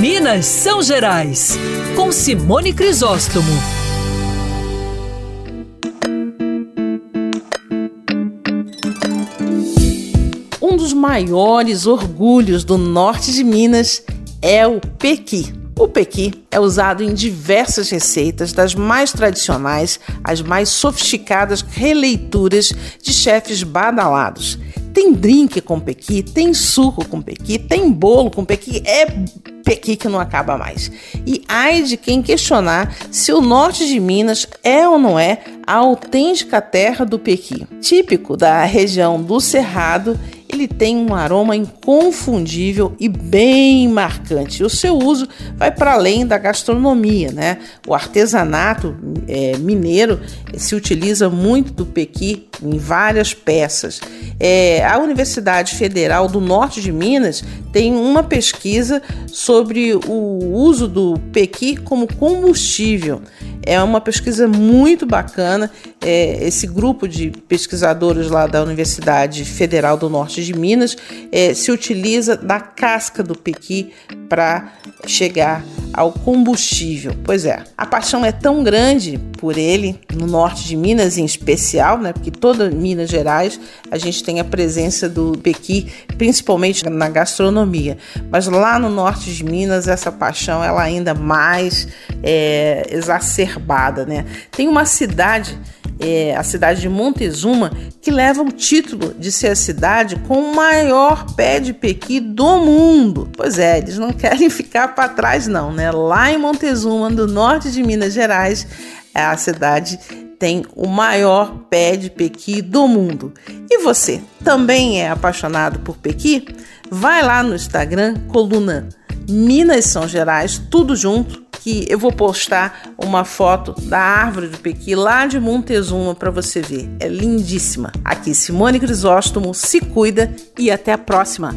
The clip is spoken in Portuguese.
Minas São Gerais, com Simone Crisóstomo. Um dos maiores orgulhos do norte de Minas é o pequi. O pequi é usado em diversas receitas, das mais tradicionais às mais sofisticadas releituras de chefes badalados. Tem drink com pequi, tem suco com pequi, tem bolo com pequi, é pequi que não acaba mais. E ai de quem questionar se o norte de Minas é ou não é a autêntica terra do pequi. Típico da região do Cerrado ele tem um aroma inconfundível e bem marcante. O seu uso vai para além da gastronomia, né? O artesanato é, mineiro se utiliza muito do pequi em várias peças. É, a Universidade Federal do Norte de Minas tem uma pesquisa sobre o uso do pequi como combustível. É uma pesquisa muito bacana. É, esse grupo de pesquisadores lá da Universidade Federal do Norte de Minas é, se utiliza da casca do pequi para chegar ao combustível. Pois é, a paixão é tão grande por ele, no norte de Minas em especial, né? Porque toda Minas Gerais a gente tem a presença do pequi, principalmente na gastronomia. Mas lá no norte de Minas essa paixão ela é ainda mais é, exacerbada, né? Tem uma cidade é, a cidade de Montezuma, que leva o título de ser a cidade com o maior pé de pequi do mundo. Pois é, eles não querem ficar para trás não, né? Lá em Montezuma, do norte de Minas Gerais, a cidade tem o maior pé de pequi do mundo. E você, também é apaixonado por pequi? Vai lá no Instagram, coluna Minas São Gerais, tudo junto, que eu vou postar uma foto da árvore do pequi lá de Montezuma para você ver. É lindíssima. Aqui Simone Crisóstomo, se cuida e até a próxima.